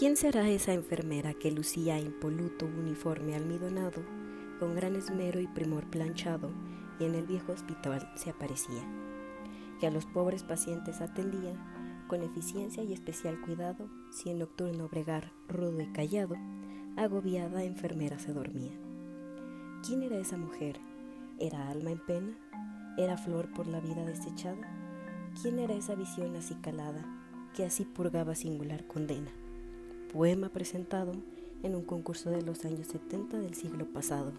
¿Quién será esa enfermera que lucía impoluto uniforme almidonado, con gran esmero y primor planchado, y en el viejo hospital se aparecía? Que a los pobres pacientes atendía con eficiencia y especial cuidado, si en nocturno bregar rudo y callado, agobiada enfermera se dormía. ¿Quién era esa mujer? ¿Era alma en pena? ¿Era flor por la vida desechada? ¿Quién era esa visión acicalada que así purgaba singular condena? Poema presentado en un concurso de los años 70 del siglo pasado.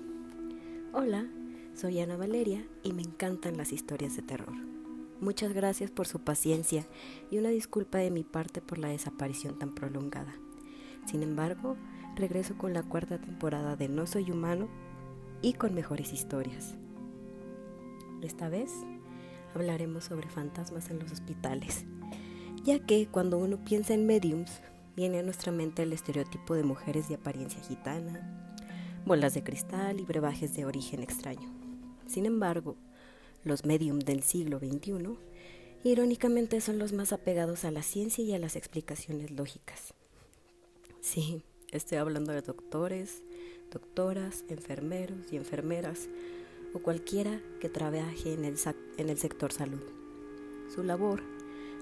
Hola, soy Ana Valeria y me encantan las historias de terror. Muchas gracias por su paciencia y una disculpa de mi parte por la desaparición tan prolongada. Sin embargo, regreso con la cuarta temporada de No Soy Humano y con mejores historias. Esta vez hablaremos sobre fantasmas en los hospitales, ya que cuando uno piensa en mediums, viene a nuestra mente el estereotipo de mujeres de apariencia gitana, bolas de cristal y brebajes de origen extraño. Sin embargo, los mediums del siglo XXI, irónicamente son los más apegados a la ciencia y a las explicaciones lógicas. Sí, estoy hablando de doctores, doctoras, enfermeros y enfermeras o cualquiera que trabaje en el sector salud. Su labor,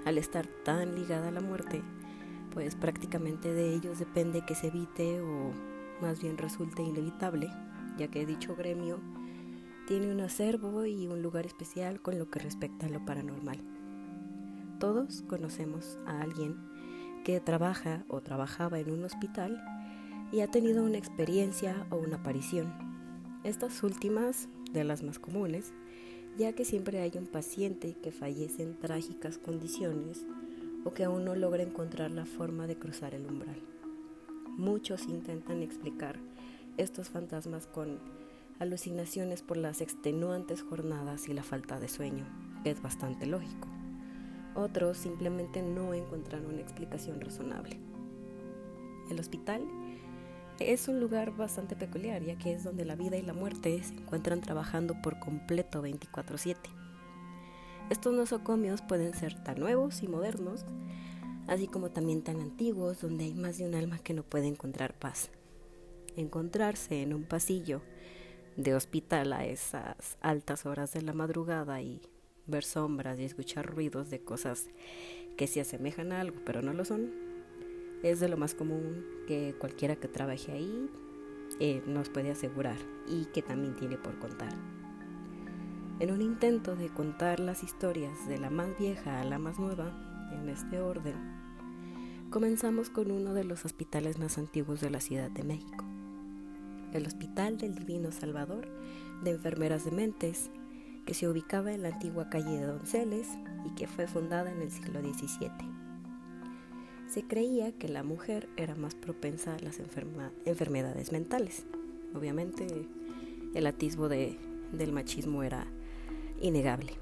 al estar tan ligada a la muerte, pues prácticamente de ellos depende que se evite o más bien resulte inevitable, ya que dicho gremio tiene un acervo y un lugar especial con lo que respecta a lo paranormal. Todos conocemos a alguien que trabaja o trabajaba en un hospital y ha tenido una experiencia o una aparición. Estas últimas, de las más comunes, ya que siempre hay un paciente que fallece en trágicas condiciones o que aún no logra encontrar la forma de cruzar el umbral. Muchos intentan explicar estos fantasmas con alucinaciones por las extenuantes jornadas y la falta de sueño, es bastante lógico. Otros simplemente no encuentran una explicación razonable. El hospital es un lugar bastante peculiar, ya que es donde la vida y la muerte se encuentran trabajando por completo 24/7. Estos nosocomios pueden ser tan nuevos y modernos, así como también tan antiguos, donde hay más de un alma que no puede encontrar paz. Encontrarse en un pasillo de hospital a esas altas horas de la madrugada y ver sombras y escuchar ruidos de cosas que se asemejan a algo pero no lo son, es de lo más común que cualquiera que trabaje ahí eh, nos puede asegurar y que también tiene por contar. En un intento de contar las historias de la más vieja a la más nueva, en este orden, comenzamos con uno de los hospitales más antiguos de la Ciudad de México, el Hospital del Divino Salvador de Enfermeras de Mentes, que se ubicaba en la antigua calle de Donceles y que fue fundada en el siglo XVII. Se creía que la mujer era más propensa a las enfermedades mentales. Obviamente el atisbo de, del machismo era innegable.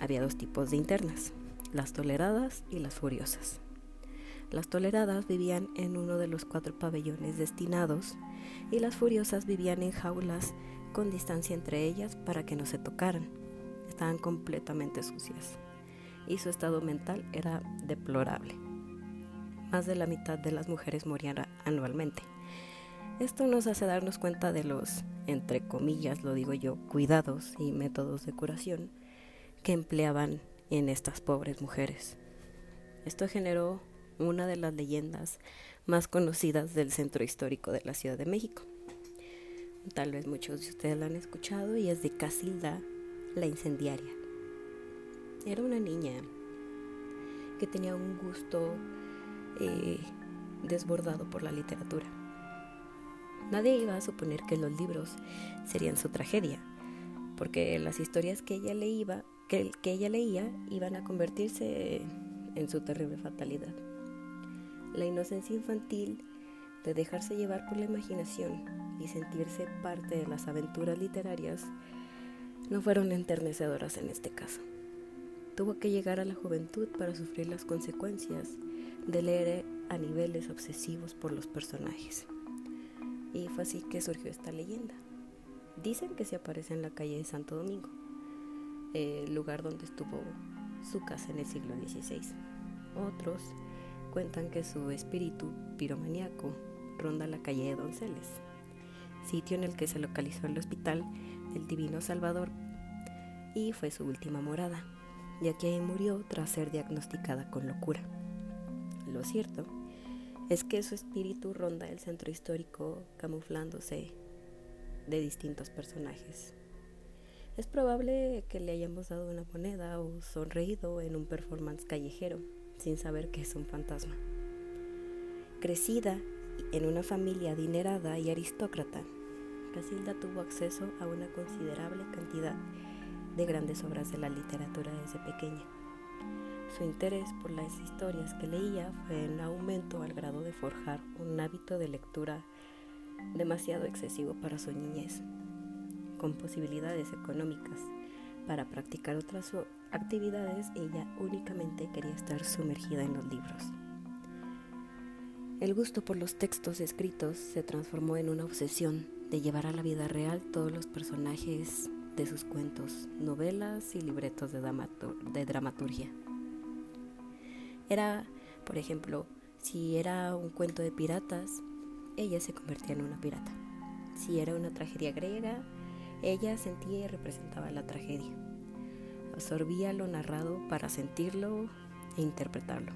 Había dos tipos de internas, las toleradas y las furiosas. Las toleradas vivían en uno de los cuatro pabellones destinados y las furiosas vivían en jaulas con distancia entre ellas para que no se tocaran. Estaban completamente sucias y su estado mental era deplorable. Más de la mitad de las mujeres morían anualmente. Esto nos hace darnos cuenta de los, entre comillas, lo digo yo, cuidados y métodos de curación que empleaban en estas pobres mujeres. Esto generó una de las leyendas más conocidas del centro histórico de la Ciudad de México. Tal vez muchos de ustedes la han escuchado y es de Casilda la incendiaria. Era una niña que tenía un gusto eh, desbordado por la literatura. Nadie iba a suponer que los libros serían su tragedia, porque las historias que ella leía, que, que ella leía iban a convertirse en su terrible fatalidad. La inocencia infantil de dejarse llevar por la imaginación y sentirse parte de las aventuras literarias no fueron enternecedoras en este caso. Tuvo que llegar a la juventud para sufrir las consecuencias de leer a niveles obsesivos por los personajes. Y fue así que surgió esta leyenda. Dicen que se aparece en la calle de Santo Domingo, el lugar donde estuvo su casa en el siglo XVI. Otros cuentan que su espíritu piromaníaco ronda la calle de Donceles, sitio en el que se localizó el hospital del Divino Salvador y fue su última morada, ya que ahí murió tras ser diagnosticada con locura. Lo cierto es que su espíritu ronda el centro histórico camuflándose de distintos personajes. Es probable que le hayamos dado una moneda o sonreído en un performance callejero sin saber que es un fantasma. Crecida en una familia adinerada y aristócrata, Casilda tuvo acceso a una considerable cantidad de grandes obras de la literatura desde pequeña. Su interés por las historias que leía fue en aumento al grado de forjar un hábito de lectura demasiado excesivo para su niñez, con posibilidades económicas para practicar otras actividades, ella únicamente quería estar sumergida en los libros. El gusto por los textos escritos se transformó en una obsesión de llevar a la vida real todos los personajes de sus cuentos, novelas y libretos de, de dramaturgia. Era, por ejemplo, si era un cuento de piratas, ella se convertía en una pirata. Si era una tragedia griega, ella sentía y representaba la tragedia. Absorbía lo narrado para sentirlo e interpretarlo.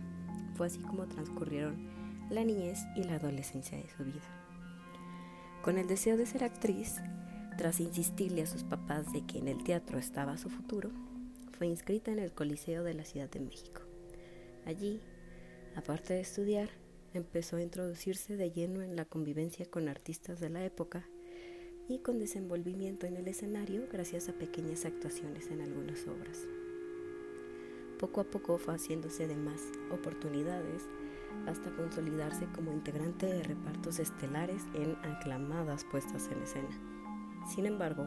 Fue así como transcurrieron la niñez y la adolescencia de su vida. Con el deseo de ser actriz, tras insistirle a sus papás de que en el teatro estaba su futuro, fue inscrita en el Coliseo de la Ciudad de México. Allí, aparte de estudiar, empezó a introducirse de lleno en la convivencia con artistas de la época y con desenvolvimiento en el escenario gracias a pequeñas actuaciones en algunas obras. Poco a poco fue haciéndose de más oportunidades hasta consolidarse como integrante de repartos estelares en aclamadas puestas en escena. Sin embargo,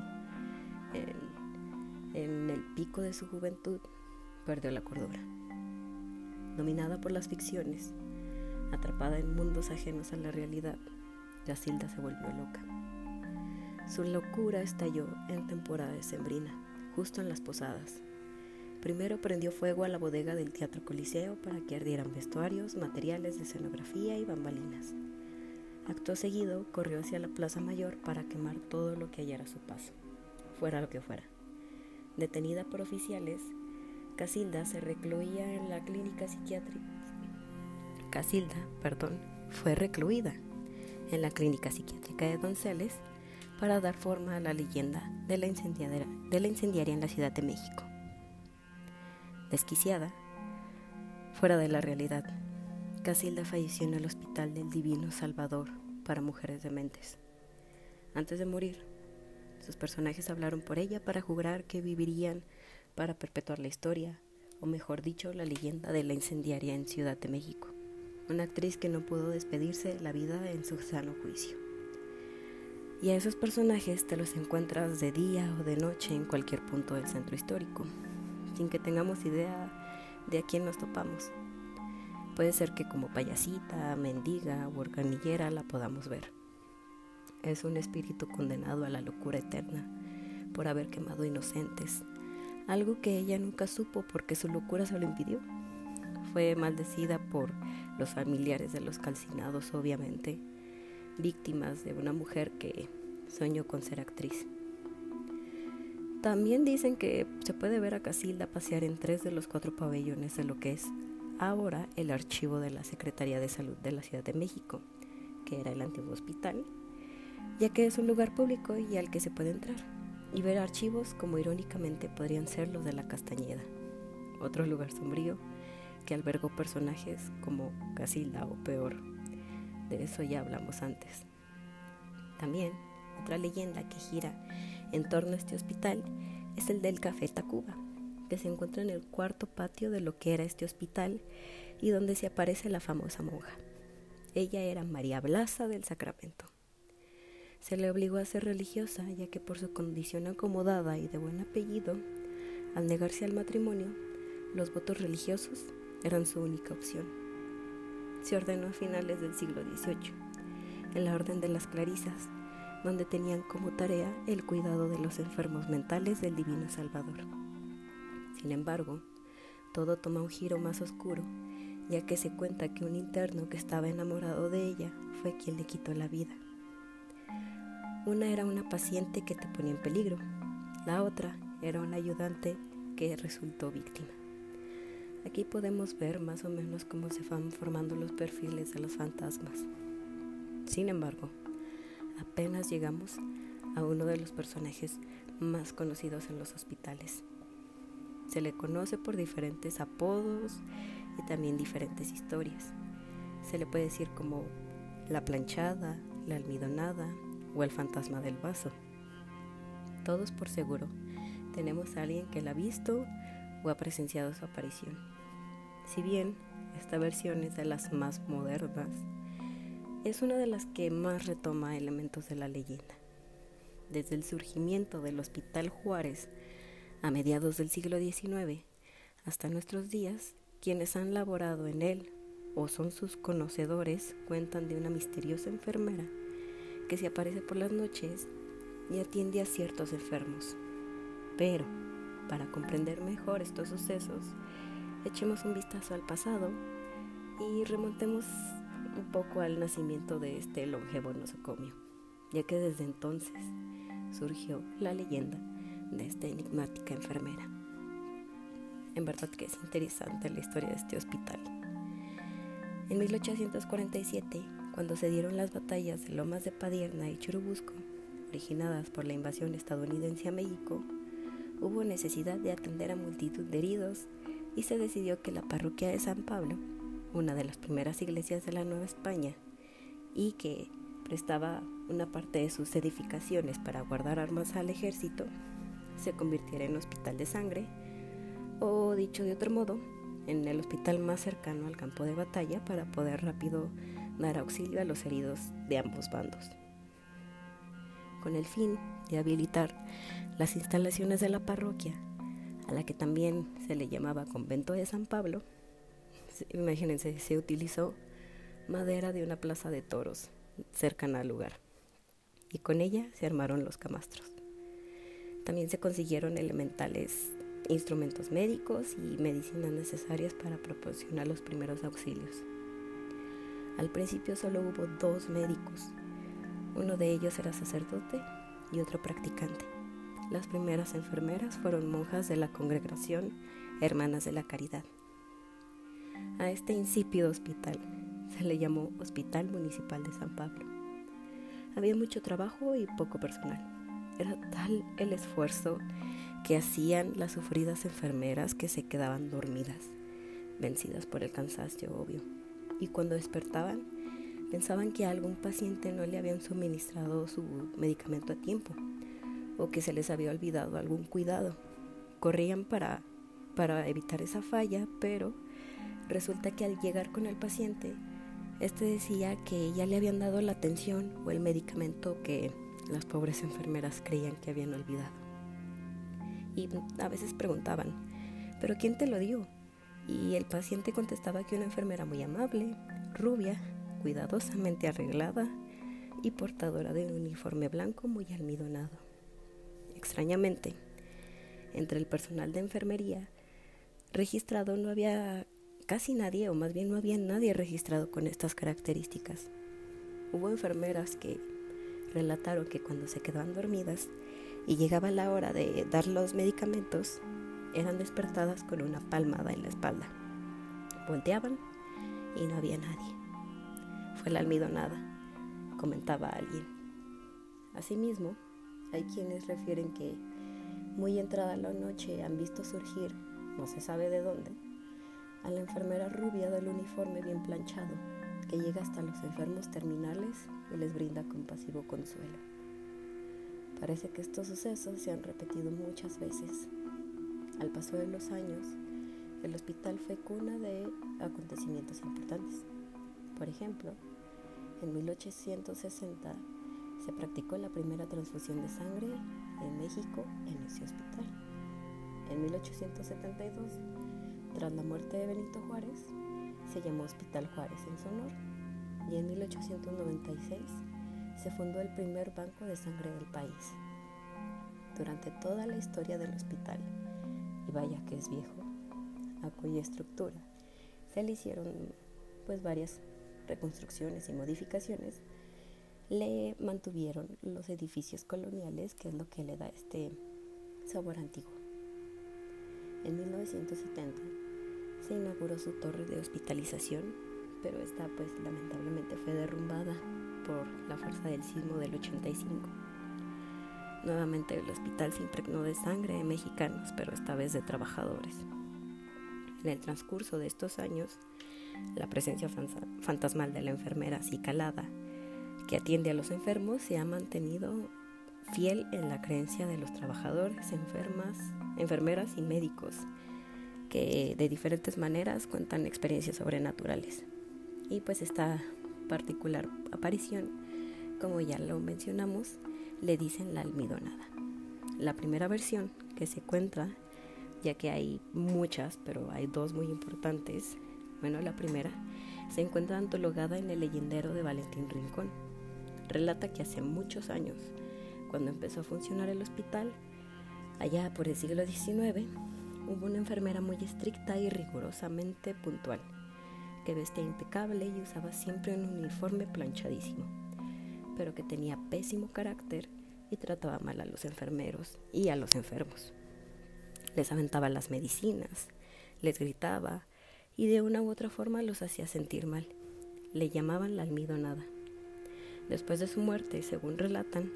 en, en el pico de su juventud perdió la cordura. Dominada por las ficciones, atrapada en mundos ajenos a la realidad, Gacilda se volvió loca. Su locura estalló en temporada de sembrina, justo en las posadas. Primero prendió fuego a la bodega del Teatro Coliseo para que ardieran vestuarios, materiales de escenografía y bambalinas. Acto seguido, corrió hacia la Plaza Mayor para quemar todo lo que hallara a su paso, fuera lo que fuera. Detenida por oficiales, Casilda se recluía en la clínica psiquiátrica. Casilda, perdón, fue recluida en la clínica psiquiátrica de Donceles para dar forma a la leyenda de la, de la incendiaria en la Ciudad de México. Desquiciada, fuera de la realidad, Casilda falleció en el Hospital del Divino Salvador para mujeres dementes. Antes de morir, sus personajes hablaron por ella para jurar que vivirían para perpetuar la historia, o mejor dicho, la leyenda de la incendiaria en Ciudad de México, una actriz que no pudo despedirse de la vida en su sano juicio. Y a esos personajes te los encuentras de día o de noche en cualquier punto del centro histórico, sin que tengamos idea de a quién nos topamos. Puede ser que como payasita, mendiga o organillera la podamos ver. Es un espíritu condenado a la locura eterna por haber quemado inocentes, algo que ella nunca supo porque su locura se lo impidió. Fue maldecida por los familiares de los calcinados, obviamente, víctimas de una mujer que soñó con ser actriz. También dicen que se puede ver a Casilda pasear en tres de los cuatro pabellones de lo que es ahora el archivo de la Secretaría de Salud de la Ciudad de México, que era el antiguo hospital, ya que es un lugar público y al que se puede entrar y ver archivos como irónicamente podrían ser los de la Castañeda, otro lugar sombrío que albergó personajes como Casilda o peor, de eso ya hablamos antes. También, otra leyenda que gira en torno a este hospital es el del Café Tacuba, que se encuentra en el cuarto patio de lo que era este hospital y donde se aparece la famosa monja. Ella era María Blasa del Sacramento. Se le obligó a ser religiosa ya que por su condición acomodada y de buen apellido, al negarse al matrimonio, los votos religiosos eran su única opción se ordenó a finales del siglo XVIII, en la Orden de las Clarisas, donde tenían como tarea el cuidado de los enfermos mentales del Divino Salvador. Sin embargo, todo toma un giro más oscuro ya que se cuenta que un interno que estaba enamorado de ella fue quien le quitó la vida. Una era una paciente que te ponía en peligro, la otra era un ayudante que resultó víctima. Aquí podemos ver más o menos cómo se van formando los perfiles de los fantasmas. Sin embargo, apenas llegamos a uno de los personajes más conocidos en los hospitales. Se le conoce por diferentes apodos y también diferentes historias. Se le puede decir como la planchada, la almidonada o el fantasma del vaso. Todos por seguro tenemos a alguien que la ha visto o ha presenciado su aparición. Si bien esta versión es de las más modernas, es una de las que más retoma elementos de la leyenda. Desde el surgimiento del Hospital Juárez a mediados del siglo XIX hasta nuestros días, quienes han laborado en él o son sus conocedores cuentan de una misteriosa enfermera que se aparece por las noches y atiende a ciertos enfermos, pero, para comprender mejor estos sucesos, echemos un vistazo al pasado y remontemos un poco al nacimiento de este longevo nosocomio, ya que desde entonces surgió la leyenda de esta enigmática enfermera. En verdad que es interesante la historia de este hospital. En 1847, cuando se dieron las batallas de Lomas de Padierna y Churubusco, originadas por la invasión estadounidense a México, hubo necesidad de atender a multitud de heridos y se decidió que la parroquia de San Pablo, una de las primeras iglesias de la Nueva España y que prestaba una parte de sus edificaciones para guardar armas al ejército, se convirtiera en hospital de sangre, o dicho de otro modo, en el hospital más cercano al campo de batalla para poder rápido dar auxilio a los heridos de ambos bandos con el fin de habilitar las instalaciones de la parroquia, a la que también se le llamaba Convento de San Pablo, imagínense, se utilizó madera de una plaza de toros cercana al lugar, y con ella se armaron los camastros. También se consiguieron elementales instrumentos médicos y medicinas necesarias para proporcionar los primeros auxilios. Al principio solo hubo dos médicos, uno de ellos era sacerdote y otro practicante. Las primeras enfermeras fueron monjas de la congregación Hermanas de la Caridad. A este insípido hospital se le llamó Hospital Municipal de San Pablo. Había mucho trabajo y poco personal. Era tal el esfuerzo que hacían las sufridas enfermeras que se quedaban dormidas, vencidas por el cansancio obvio, y cuando despertaban pensaban que a algún paciente no le habían suministrado su medicamento a tiempo o que se les había olvidado algún cuidado. Corrían para, para evitar esa falla, pero resulta que al llegar con el paciente, este decía que ya le habían dado la atención o el medicamento que las pobres enfermeras creían que habían olvidado. Y a veces preguntaban, ¿pero quién te lo dio? Y el paciente contestaba que una enfermera muy amable, rubia, cuidadosamente arreglada y portadora de un uniforme blanco muy almidonado. Extrañamente, entre el personal de enfermería registrado no había casi nadie, o más bien no había nadie registrado con estas características. Hubo enfermeras que relataron que cuando se quedaban dormidas y llegaba la hora de dar los medicamentos, eran despertadas con una palmada en la espalda. Volteaban y no había nadie la almidonada, comentaba alguien. Asimismo, hay quienes refieren que muy entrada la noche han visto surgir, no se sabe de dónde, a la enfermera rubia del uniforme bien planchado, que llega hasta los enfermos terminales y les brinda compasivo consuelo. Parece que estos sucesos se han repetido muchas veces. Al paso de los años, el hospital fue cuna de acontecimientos importantes. Por ejemplo, en 1860 se practicó la primera transfusión de sangre en México en ese hospital. En 1872, tras la muerte de Benito Juárez, se llamó Hospital Juárez en su honor y en 1896 se fundó el primer banco de sangre del país. Durante toda la historia del hospital, y vaya que es viejo, a cuya estructura se le hicieron pues varias reconstrucciones y modificaciones, le mantuvieron los edificios coloniales, que es lo que le da este sabor antiguo. En 1970 se inauguró su torre de hospitalización, pero esta pues lamentablemente fue derrumbada por la fuerza del sismo del 85. Nuevamente el hospital se impregnó de sangre de mexicanos, pero esta vez de trabajadores. En el transcurso de estos años, la presencia fantasmal de la enfermera Cicalada, que atiende a los enfermos, se ha mantenido fiel en la creencia de los trabajadores, enfermas, enfermeras y médicos, que de diferentes maneras cuentan experiencias sobrenaturales. Y pues esta particular aparición, como ya lo mencionamos, le dicen la almidonada. La primera versión que se cuenta, ya que hay muchas, pero hay dos muy importantes, bueno, la primera, se encuentra antologada en el leyendero de Valentín Rincón. Relata que hace muchos años, cuando empezó a funcionar el hospital, allá por el siglo XIX, hubo una enfermera muy estricta y rigurosamente puntual, que vestía impecable y usaba siempre un uniforme planchadísimo, pero que tenía pésimo carácter y trataba mal a los enfermeros y a los enfermos. Les aventaba las medicinas, les gritaba y de una u otra forma los hacía sentir mal. Le llamaban la almidonada. Después de su muerte, según relatan,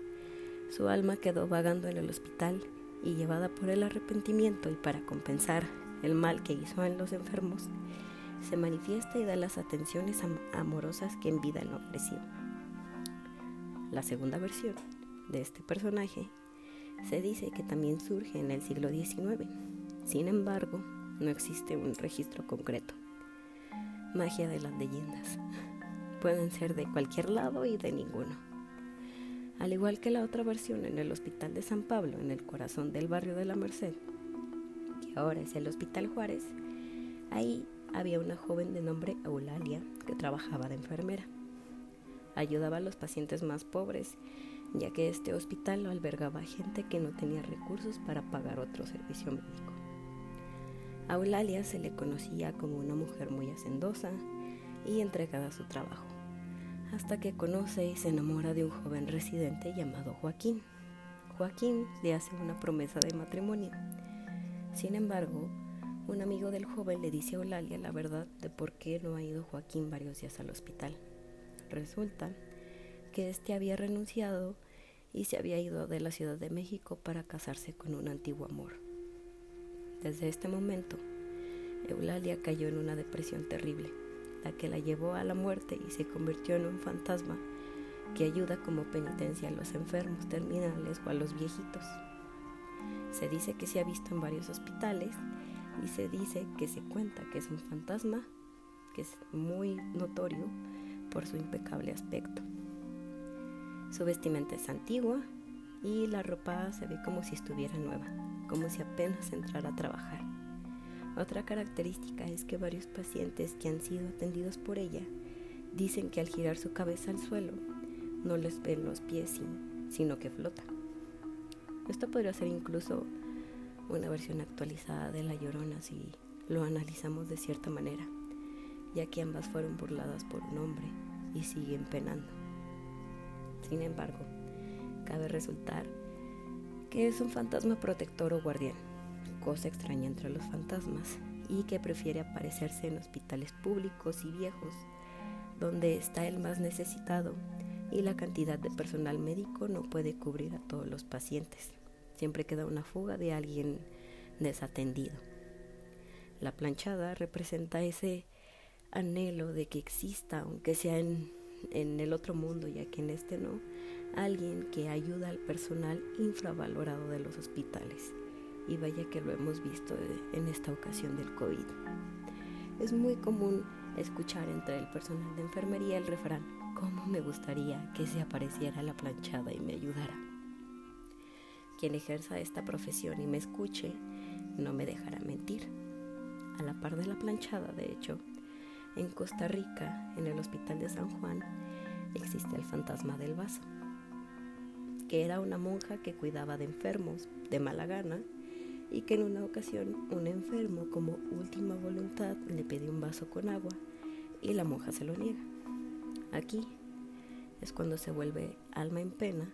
su alma quedó vagando en el hospital y llevada por el arrepentimiento y para compensar el mal que hizo en los enfermos, se manifiesta y da las atenciones amorosas que en vida no ofreció. La segunda versión de este personaje se dice que también surge en el siglo XIX. Sin embargo, no existe un registro concreto. Magia de las leyendas. Pueden ser de cualquier lado y de ninguno. Al igual que la otra versión en el Hospital de San Pablo, en el corazón del barrio de la Merced, que ahora es el Hospital Juárez, ahí había una joven de nombre Eulalia que trabajaba de enfermera. Ayudaba a los pacientes más pobres, ya que este hospital lo albergaba gente que no tenía recursos para pagar otro servicio médico. A Eulalia se le conocía como una mujer muy hacendosa y entregada a su trabajo hasta que conoce y se enamora de un joven residente llamado Joaquín. Joaquín le hace una promesa de matrimonio. Sin embargo, un amigo del joven le dice a Eulalia la verdad de por qué no ha ido Joaquín varios días al hospital. Resulta que éste había renunciado y se había ido de la Ciudad de México para casarse con un antiguo amor. Desde este momento, Eulalia cayó en una depresión terrible la que la llevó a la muerte y se convirtió en un fantasma que ayuda como penitencia a los enfermos terminales o a los viejitos. Se dice que se ha visto en varios hospitales y se dice que se cuenta que es un fantasma que es muy notorio por su impecable aspecto. Su vestimenta es antigua y la ropa se ve como si estuviera nueva, como si apenas entrara a trabajar. Otra característica es que varios pacientes que han sido atendidos por ella dicen que al girar su cabeza al suelo no les ven los pies, sino que flota. Esto podría ser incluso una versión actualizada de La Llorona si lo analizamos de cierta manera, ya que ambas fueron burladas por un hombre y siguen penando. Sin embargo, cabe resultar que es un fantasma protector o guardián cosa extraña entre los fantasmas y que prefiere aparecerse en hospitales públicos y viejos, donde está el más necesitado y la cantidad de personal médico no puede cubrir a todos los pacientes. Siempre queda una fuga de alguien desatendido. La planchada representa ese anhelo de que exista, aunque sea en, el otro mundo, ya que en este no, alguien que ayuda al personal infravalorado de los hospitales y vaya que lo hemos visto en esta ocasión del COVID. Es muy común escuchar entre el personal de enfermería el refrán, ¿cómo me gustaría que se apareciera la planchada y me ayudara? Quien ejerza esta profesión y me escuche no me dejará mentir. A la par de la planchada, de hecho, en Costa Rica, en el Hospital de San Juan, existe el fantasma del vaso, que era una monja que cuidaba de enfermos de mala gana y que en una ocasión un enfermo como última voluntad le pide un vaso con agua y la monja se lo niega. Aquí es cuando se vuelve alma en pena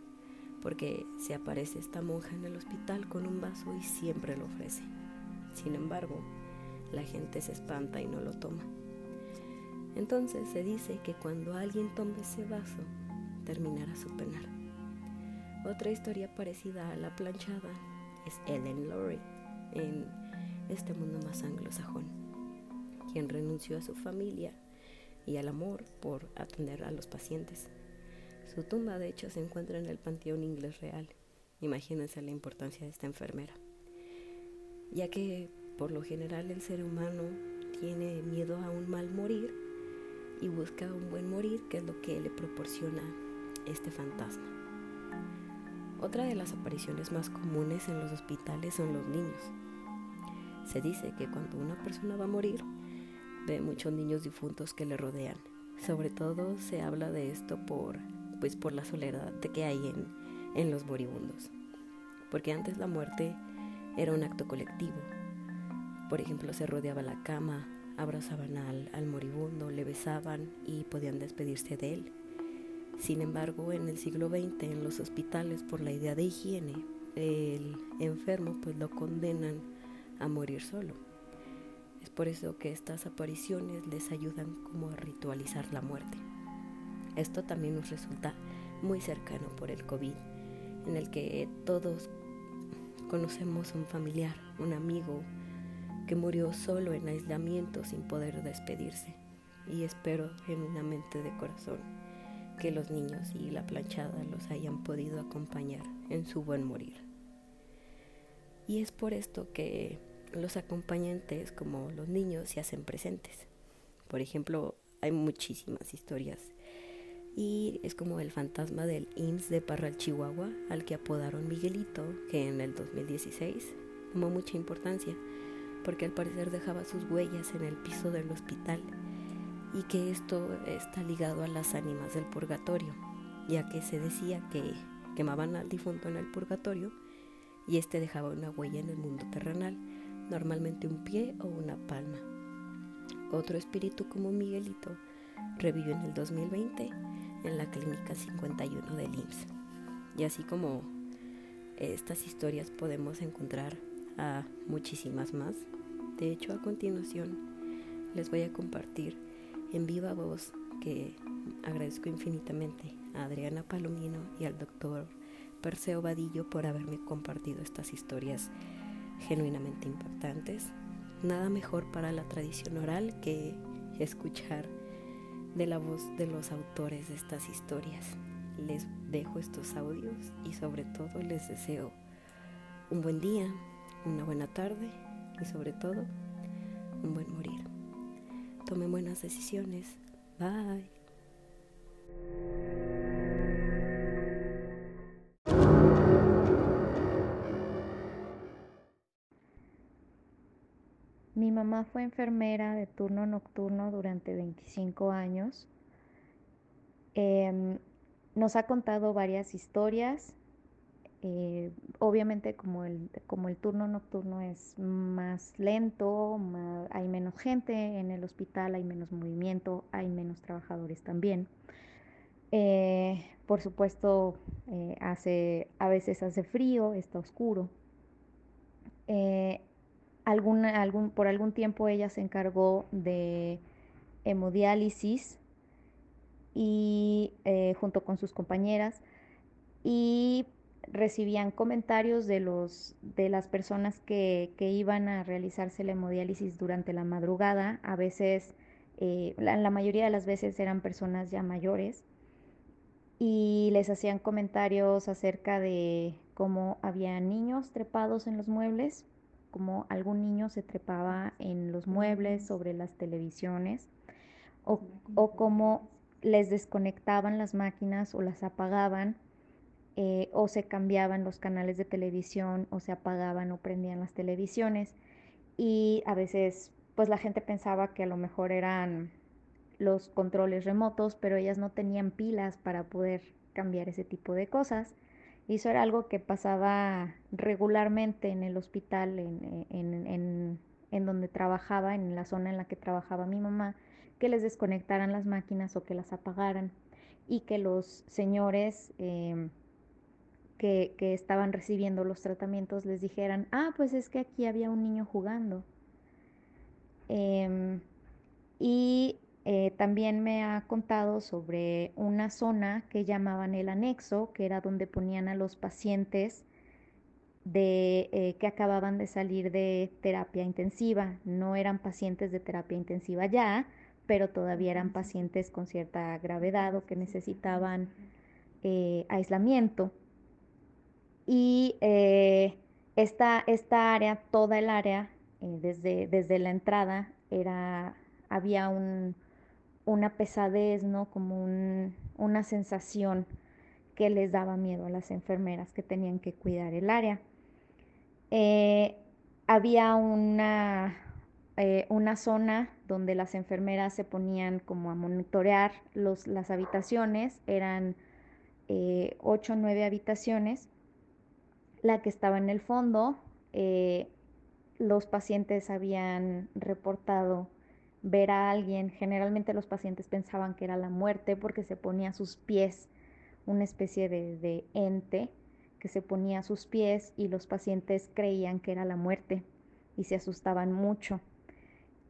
porque se aparece esta monja en el hospital con un vaso y siempre lo ofrece. Sin embargo, la gente se espanta y no lo toma. Entonces se dice que cuando alguien tome ese vaso, terminará su penar. Otra historia parecida a la planchada es Ellen Laurie en este mundo más anglosajón, quien renunció a su familia y al amor por atender a los pacientes. Su tumba, de hecho, se encuentra en el Panteón Inglés Real. Imagínense la importancia de esta enfermera, ya que por lo general el ser humano tiene miedo a un mal morir y busca un buen morir, que es lo que le proporciona este fantasma. Otra de las apariciones más comunes en los hospitales son los niños. Se dice que cuando una persona va a morir, ve muchos niños difuntos que le rodean. Sobre todo se habla de esto por, pues por la soledad que hay en, en los moribundos. Porque antes la muerte era un acto colectivo. Por ejemplo, se rodeaba la cama, abrazaban al, moribundo, le besaban y podían despedirse de él. Sin embargo, en el siglo XX, en los hospitales, por la idea de higiene, el enfermo pues lo condenan a morir solo. Es por eso que estas apariciones les ayudan como a ritualizar la muerte. Esto también nos resulta muy cercano por el COVID, en el que todos conocemos un familiar, un amigo, que murió solo en aislamiento sin poder despedirse. Y espero genuinamente de corazón que los niños y la planchada los hayan podido acompañar en su buen morir. Y es por esto que los acompañantes como los niños se hacen presentes. Por ejemplo, hay muchísimas historias y es como el fantasma del IMSS de Parral, Chihuahua, al que apodaron Miguelito, que en el 2016 tomó mucha importancia porque al parecer dejaba sus huellas en el piso del hospital y que esto está ligado a las ánimas del purgatorio, ya que se decía que quemaban al difunto en el purgatorio y este dejaba una huella en el mundo terrenal, normalmente un pie o una palma. Otro espíritu como Miguelito revivió en el 2020 en la clínica 51 del IMSS. Y así como estas historias podemos encontrar a muchísimas más de hecho, a continuación les voy a compartir en viva voz que agradezco infinitamente a Adriana Palomino y al doctor Perseo Vadillo por haberme compartido estas historias genuinamente impactantes. Nada mejor para la tradición oral que escuchar de la voz de los autores de estas historias. Les dejo estos audios y sobre todo les deseo un buen día, una buena tarde y sobre todo un buen morir. Tome buenas decisiones. Bye. Mi mamá fue enfermera de turno nocturno durante 25 años. Em, nos ha contado varias historias eh, obviamente como el, como el turno nocturno es más lento, hay menos gente en el hospital, hay menos movimiento, hay menos trabajadores también. Eh, por supuesto, eh, hace, a veces hace frío, está oscuro. algún, por algún tiempo ella se encargó de hemodiálisis y junto con sus compañeras y recibían comentarios de, los, de las personas que, iban a realizarse la hemodiálisis durante la madrugada. A veces, eh, la, mayoría de las veces eran personas ya mayores y les hacían comentarios acerca de cómo había niños trepados en los muebles, como algún niño se trepaba en los muebles, sobre las televisiones, o, o cómo les desconectaban las máquinas o las apagaban eh, o se cambiaban los canales de televisión o se apagaban o prendían las televisiones. Y a veces pues la gente pensaba que a lo mejor eran los controles remotos, pero ellas no tenían pilas para poder cambiar ese tipo de cosas. Y eso era algo que pasaba regularmente en el hospital, en, en, en, donde trabajaba, en la zona en la que trabajaba mi mamá, que les desconectaran las máquinas o que las apagaran y que los señores em, que, que, estaban recibiendo los tratamientos les dijeran, ah, pues es que aquí había un niño jugando. Em, y eh, también me ha contado sobre una zona que llamaban el anexo, que era donde ponían a los pacientes de, eh, que acababan de salir de terapia intensiva. No eran pacientes de terapia intensiva ya, pero todavía eran pacientes con cierta gravedad o que necesitaban eh, aislamiento. Y esta, esta, área, toda el área, desde, desde la entrada, era, había un, una pesadez, ¿no? Como una sensación que les daba miedo a las enfermeras que tenían que cuidar el área. Eh, había una, eh, una zona donde las enfermeras se ponían como a monitorear los, las habitaciones, eran eh, ocho o nueve habitaciones. La que estaba en el fondo, los pacientes habían reportado ver a alguien. Generalmente los pacientes pensaban que era la muerte porque se ponía a sus pies una especie de, ente que se ponía a sus pies y los pacientes creían que era la muerte y se asustaban mucho.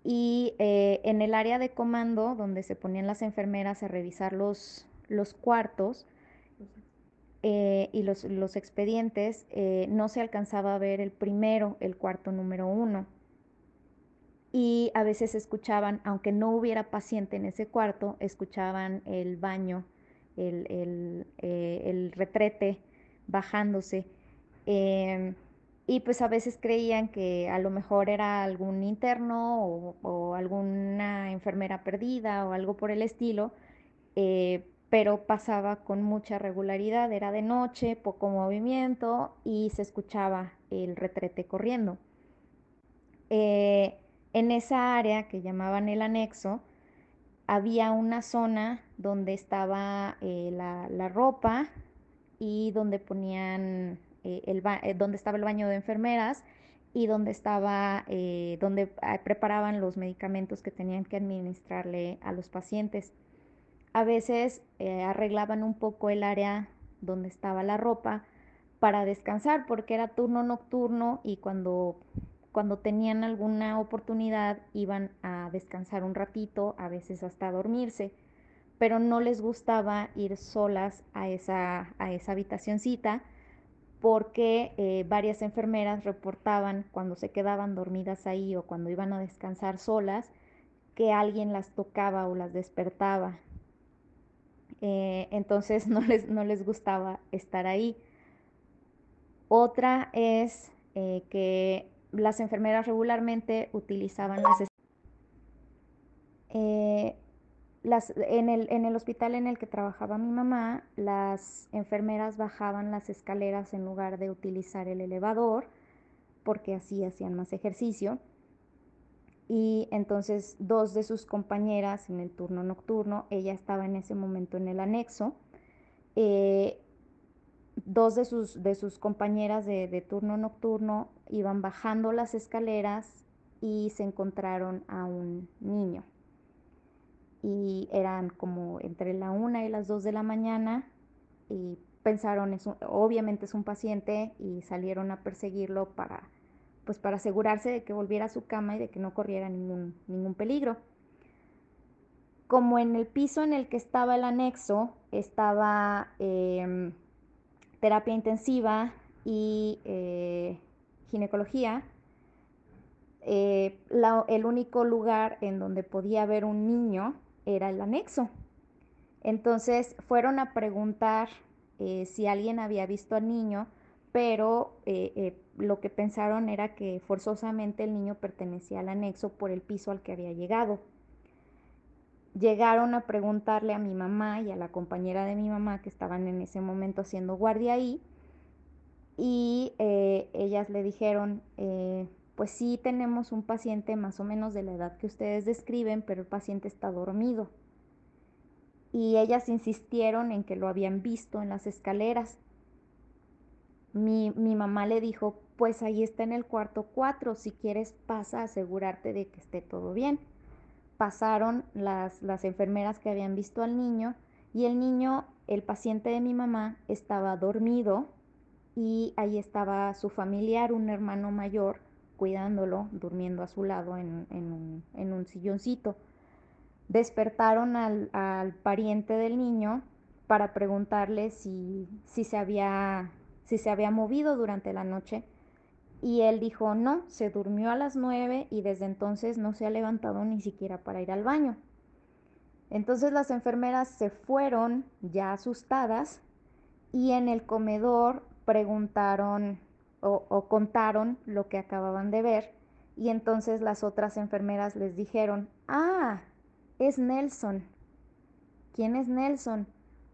Y eh, en el área de comando, donde se ponían las enfermeras a revisar los cuartos eh, y los, los expedientes, eh, no se alcanzaba a ver el primero, el cuarto número uno y a veces escuchaban, aunque no hubiera paciente en ese cuarto, escuchaban el baño, el, eh, retrete bajándose. Em, y pues a veces creían que a lo mejor era algún interno o, alguna enfermera perdida o algo por el estilo, pero pasaba con mucha regularidad, era de noche, poco movimiento y se escuchaba el retrete corriendo. Eh, en esa área que llamaban el anexo, había una zona donde estaba eh, la, ropa y donde ponían eh, el donde estaba el baño de enfermeras y donde estaba donde ah, preparaban los medicamentos que tenían que administrarle a los pacientes. A veces arreglaban un poco el área donde estaba la ropa para descansar porque era turno nocturno y cuando cuando tenían alguna oportunidad iban a descansar un ratito, a veces hasta dormirse, pero no les gustaba ir solas a esa, a esa habitacioncita porque eh, varias enfermeras reportaban cuando se quedaban dormidas ahí o cuando iban a descansar solas que alguien las tocaba o las despertaba. Eh, entonces no les, no les gustaba estar ahí. Otra es eh, que las enfermeras regularmente utilizaban eh, las... en, el, en el hospital en el que trabajaba mi mamá, las enfermeras bajaban las escaleras en lugar de utilizar el elevador, porque así hacían más ejercicio. Y entonces dos de sus compañeras en el turno nocturno, ella estaba en ese momento en el anexo, eh, dos de sus, de sus compañeras de, turno nocturno iban bajando las escaleras y se encontraron a un niño. Y eran como entre la una y las dos de la mañana y pensaron, es obviamente es un paciente y salieron a perseguirlo para, pues para asegurarse de que volviera a su cama y de que no corriera ningún, ningún peligro. Como en el piso en el que estaba el anexo estaba... Em, terapia intensiva y eh, ginecología, eh, el único lugar en donde podía haber un niño era el anexo. Entonces fueron a preguntar eh, si alguien había visto al niño, pero lo que pensaron era que forzosamente el niño pertenecía al anexo por el piso al que había llegado llegaron a preguntarle a mi mamá y a la compañera de mi mamá que estaban en ese momento haciendo guardia ahí y eh, ellas le dijeron, eh, pues sí tenemos un paciente más o menos de la edad que ustedes describen, pero el paciente está dormido. Y ellas insistieron en que lo habían visto en las escaleras. Mi, mi mamá le dijo, pues ahí está en el cuarto 4, si quieres pasa a asegurarte de que esté todo bien. Pasaron las, las enfermeras que habían visto al niño y el niño, el paciente de mi mamá, estaba dormido y ahí estaba su familiar, un hermano mayor, cuidándolo, durmiendo a su lado en, un, en un, silloncito. Despertaron al, al, pariente del niño para preguntarle si, si, se había, si se había movido durante la noche y él dijo, no, se durmió a las nueve y desde entonces no se ha levantado ni siquiera para ir al baño. Entonces las enfermeras se fueron ya asustadas y en el comedor preguntaron o, contaron lo que acababan de ver y entonces las otras enfermeras les dijeron, ah, es Nelson. ¿Quién es Nelson?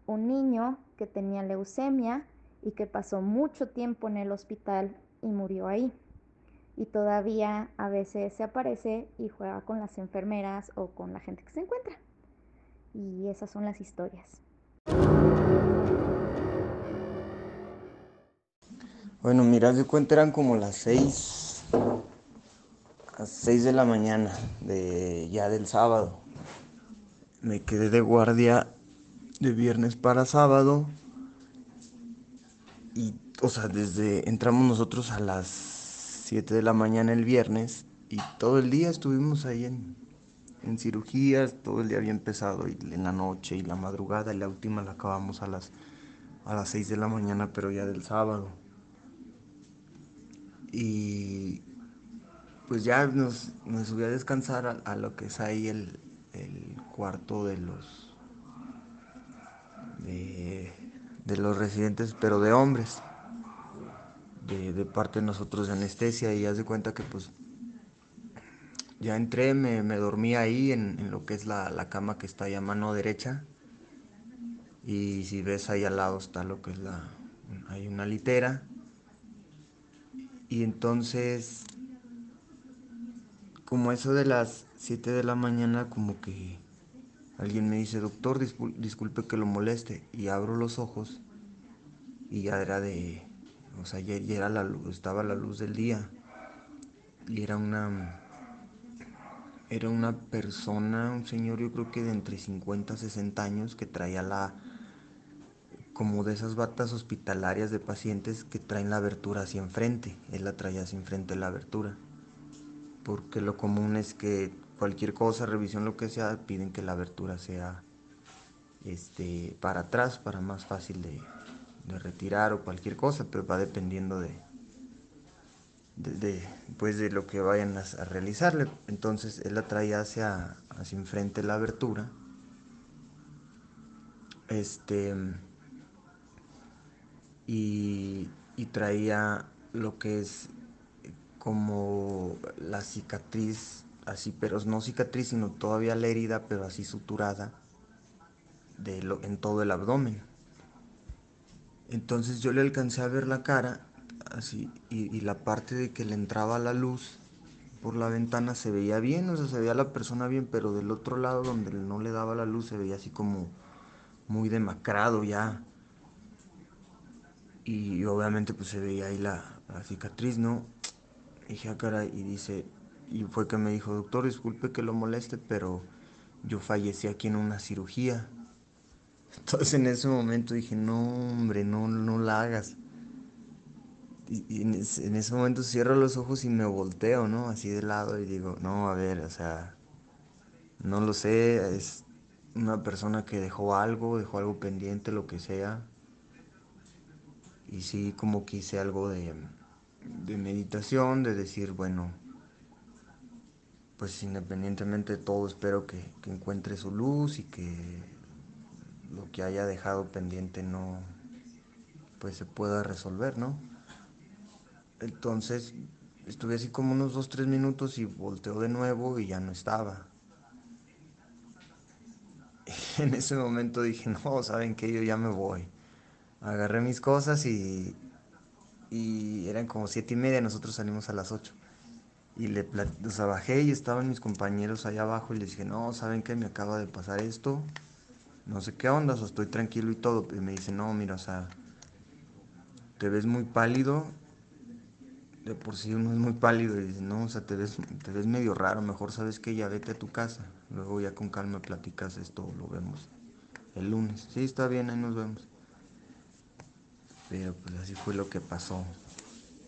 Un niño que tenía leucemia y que pasó mucho tiempo en el hospital y murió ahí. Y todavía a veces se aparece y juega con las enfermeras o con la gente que se encuentra. Y esas son las historias. Bueno, mira, de cuenta eran como las seis, las seis de la mañana de ya del sábado. Me quedé de guardia de viernes para sábado y o sea, desde entramos nosotros a las 7 de la mañana el viernes y todo el día estuvimos ahí en, en cirugías, todo el día había empezado y en la noche y la madrugada y la última la acabamos a las, a las 6 de la mañana, pero ya del sábado. Y pues ya nos, nos subí a descansar a, lo que es ahí el, el cuarto de los de los residentes, pero de hombres de, parte de nosotros de anestesia y haz de cuenta que pues ya entré, me, me dormí ahí en, lo que es la, cama que está ahí a mano derecha y si ves ahí al lado está lo que es la, hay una litera y entonces como eso de las 7 de la mañana como que alguien me dice, doctor, disculpe que lo moleste y abro los ojos y ya era de o sea, ya, era la estaba la luz del día. Y era una era una persona, un señor yo creo que de entre 50 y 60 años que traía la como de esas batas hospitalarias de pacientes que traen la abertura hacia enfrente. Él la traía hacia enfrente la abertura. Porque lo común es que cualquier cosa, revisión, lo que sea, piden que la abertura sea este, para atrás, para más fácil de, de retirar o cualquier cosa, pero va dependiendo de, de, pues de lo que vayan a, realizarle. Entonces él la hacia, hacia enfrente la abertura. Este y, y traía lo que es como la cicatriz, así, pero no cicatriz, sino todavía la herida, pero así suturada de lo, en todo el abdomen. Entonces yo le alcancé a ver la cara, así, y, la parte de que le entraba la luz por la ventana se veía bien, o sea, se veía la persona bien, pero del otro lado donde no le daba la luz se veía así como muy demacrado ya. Y, obviamente pues se veía ahí la, cicatriz, ¿no? Y dije, ah, cara, y dice, y fue que me dijo, doctor, disculpe que lo moleste, pero yo fallecí aquí en una cirugía. Entonces en ese momento dije, no, hombre, no, no la hagas. Y, en, ese, momento cierro los ojos y me volteo, ¿no? Así de lado y digo, no, a ver, o sea, no lo sé, es una persona que dejó algo, dejó algo pendiente, lo que sea. Y sí, como que hice algo de, de meditación, de decir, bueno, pues independientemente de todo, espero que, que encuentre su luz y que lo que haya dejado pendiente no, pues se pueda resolver, ¿no? Entonces estuve así como unos dos, tres minutos y volteó de nuevo y ya no estaba. En ese momento dije, no, ¿saben qué? Yo ya me voy. Agarré mis cosas y eran como siete y media, nosotros salimos a las ocho. Y le o bajé y estaban mis compañeros allá abajo y les dije, no, ¿saben qué? Me acaba de pasar esto no sé qué onda, o estoy tranquilo y todo. Y me dice, no, mira, o sea, te ves muy pálido, de por sí uno es muy pálido y dice, no, o sea, te ves, te ves medio raro, mejor sabes que ya vete a tu casa. Luego ya con calma platicas esto, lo vemos el lunes. Sí, está bien, ahí nos vemos. Pero pues así fue lo que pasó.